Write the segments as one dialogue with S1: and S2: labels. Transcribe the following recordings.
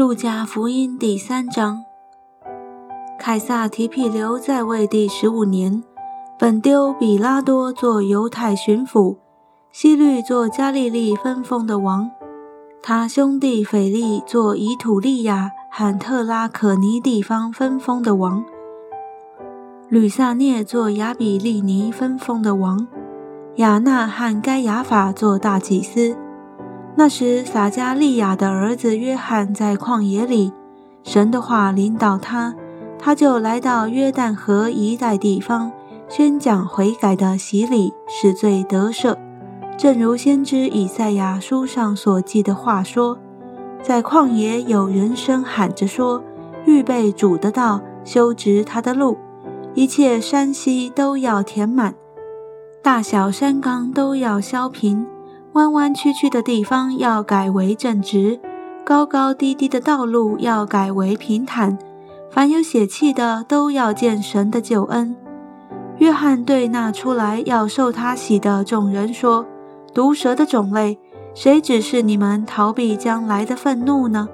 S1: 路加福音第三章。凯撒提庇留在位第十五年，本丢比拉多做犹太巡抚，希律做加利利分封的王，他兄弟腓力做以土利亚和特拉可尼地方分封的王，吕萨涅做亚比利尼分封的王，亚纳和该亚法做大祭司。那时，撒加利亚的儿子约翰在旷野里，神的话领导他，他就来到约旦河一带地方，宣讲悔改的洗礼，使罪得赦。正如先知以赛亚书上所记的话说：“在旷野有人声喊着说，预备主的道，修直他的路，一切山溪都要填满，大小山冈都要削平。”弯弯曲曲的地方要改为正直，高高低低的道路要改为平坦。凡有血气的都要见神的救恩。约翰对那出来要受他洗的众人说：“毒蛇的种类，谁指示你们逃避将来的愤怒呢？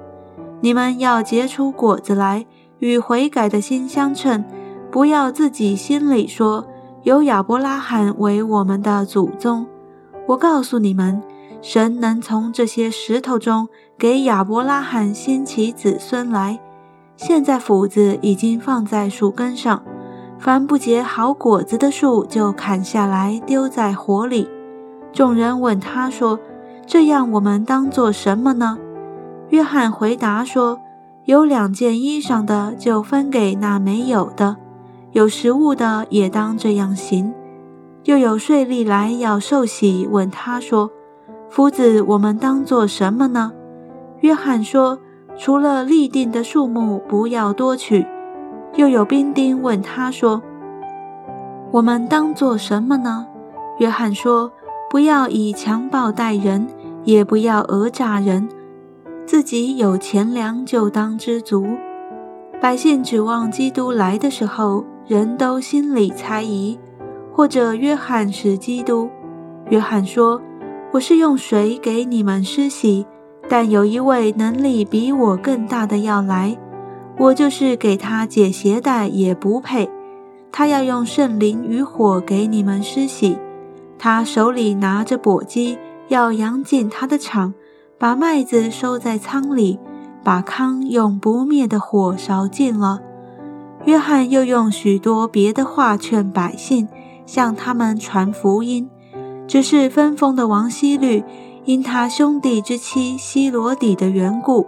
S1: 你们要结出果子来，与悔改的心相称。不要自己心里说，有亚伯拉罕为我们的祖宗。”我告诉你们，神能从这些石头中给亚伯拉罕兴起子孙来。现在斧子已经放在树根上，凡不结好果子的树就砍下来丢在火里。众人问他说：“这样我们当做什么呢？”约翰回答说：“有两件衣裳的就分给那没有的，有食物的也当这样行。”又有税吏来要受洗，问他说：“夫子，我们当做什么呢？”约翰说：“除了立定的数目，不要多取。”又有兵丁问他说：“我们当做什么呢？”约翰说：“不要以强暴待人，也不要讹诈人。自己有钱粮，就当知足。百姓指望基督来的时候，人都心里猜疑。”或者约翰是基督。约翰说：“我是用水给你们施洗，但有一位能力比我更大的要来，我就是给他解鞋带也不配。他要用圣灵与火给你们施洗。他手里拿着簸箕，要扬进他的场，把麦子收在仓里，把糠用不灭的火烧尽了。”约翰又用许多别的话劝百姓。向他们传福音，只是分封的王希律因他兄弟之妻希罗底的缘故，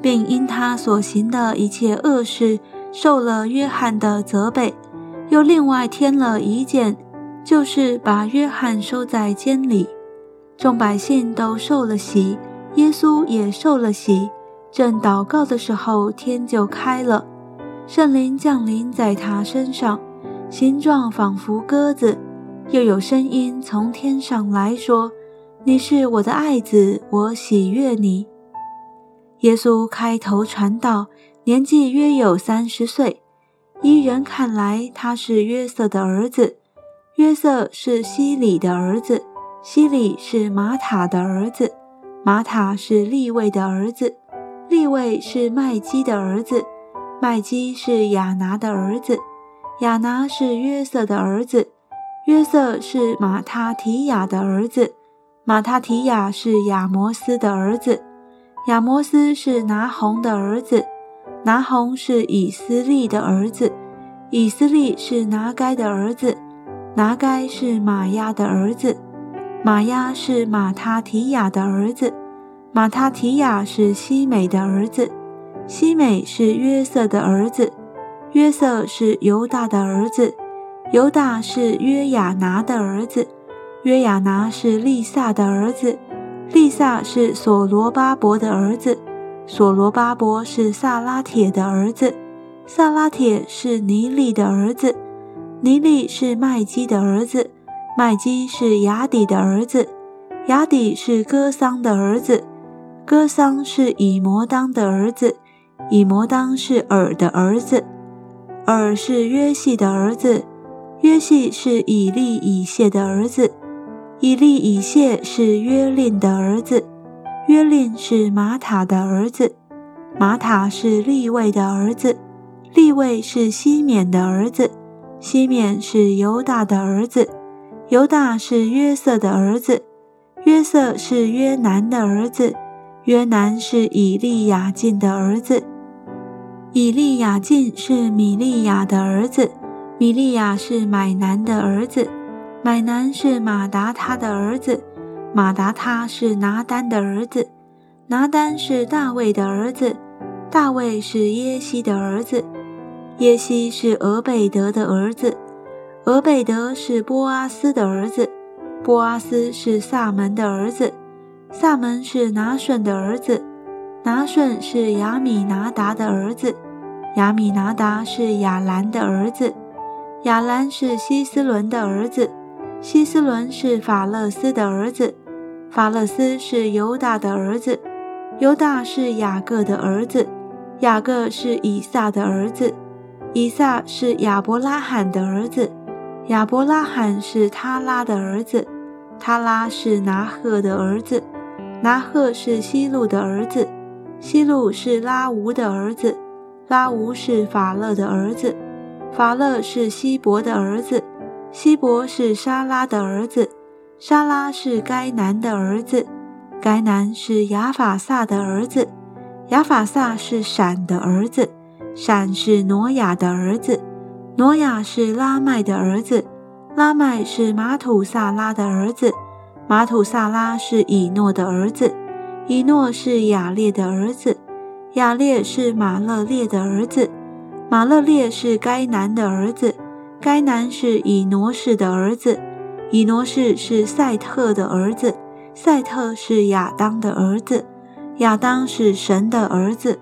S1: 并因他所行的一切恶事，受了约翰的责备，又另外添了一件，就是把约翰收在监里。众百姓都受了洗，耶稣也受了洗。正祷告的时候，天就开了，圣灵降临在他身上。形状仿佛鸽子，又有声音从天上来说：“你是我的爱子，我喜悦你。”耶稣开头传道，年纪约有三十岁。依人看来，他是约瑟的儿子，约瑟是西里的儿子，西里是玛塔的儿子，玛塔是利位的儿子，利位是麦基的儿子，麦基是亚拿的儿子。亚拿是约瑟的儿子，约瑟是马他提亚的儿子，马他提亚是亚摩斯的儿子，亚摩斯是拿红的儿子，拿红是以斯利的儿子，以斯利是拿该的儿子，拿该是玛亚的儿子，玛亚是马他提亚的儿子，马他提亚是西美的儿子，西美是约瑟的儿子。约瑟是犹大的儿子，犹大是约雅拿的儿子，约雅拿是利萨的儿子，利萨是所罗巴伯的儿子，所罗巴伯是萨拉铁的儿子，萨拉铁是尼利的儿子，尼利是麦基的儿子，麦基是雅底的儿子，雅底是哥桑的儿子，哥桑是以摩当的儿子，以摩当是尔的儿子。尔是约系的儿子，约系是以利以谢的儿子，以利以谢是约令的儿子，约令是玛塔的儿子，玛塔是利位的儿子，利位是西缅的儿子，西缅是犹大的儿子，犹大是约瑟的儿子，约瑟是约南的儿子，约南是以利亚敬的儿子，以利亚敬是米利亚的儿子，米利亚是买南的儿子，买南是马达他的儿子，马达他是拿丹的儿子。拿丹是大卫的儿子，大卫是耶西的儿子，耶西是俄贝德的儿子，俄贝德是波阿斯的儿子，波阿斯是萨门的儿子，萨门是拿顺的儿子，拿顺是亚米拿达的儿子，亚米拿达是亚兰的儿子，亚兰是希斯伦的儿子，希斯伦是法勒斯的儿子，法勒斯是犹大的儿子。犹大是雅各的儿子，雅各是以撒的儿子，以撒是亚伯拉罕的儿子，亚伯拉罕是他拉的儿子，他拉是拿赫的儿子，拿赫是希路的儿子，希路是拉吾的儿子，拉吾是法勒的儿子，法勒是希伯的儿子，希伯是沙拉的儿子，沙拉是该男的儿子。该男是亚法萨的儿子，亚法萨是闪的儿子，闪是挪亚的儿子，挪亚是拉麦的儿子，拉麦是马土萨拉的儿子，马土萨拉是以诺的儿子，以诺是雅列的儿子，雅列是马勒列的儿子，马勒列是该男的儿子，该男是以挪士的儿子，以挪士是赛特的儿子。赛特是亚当的儿子，亚当是神的儿子。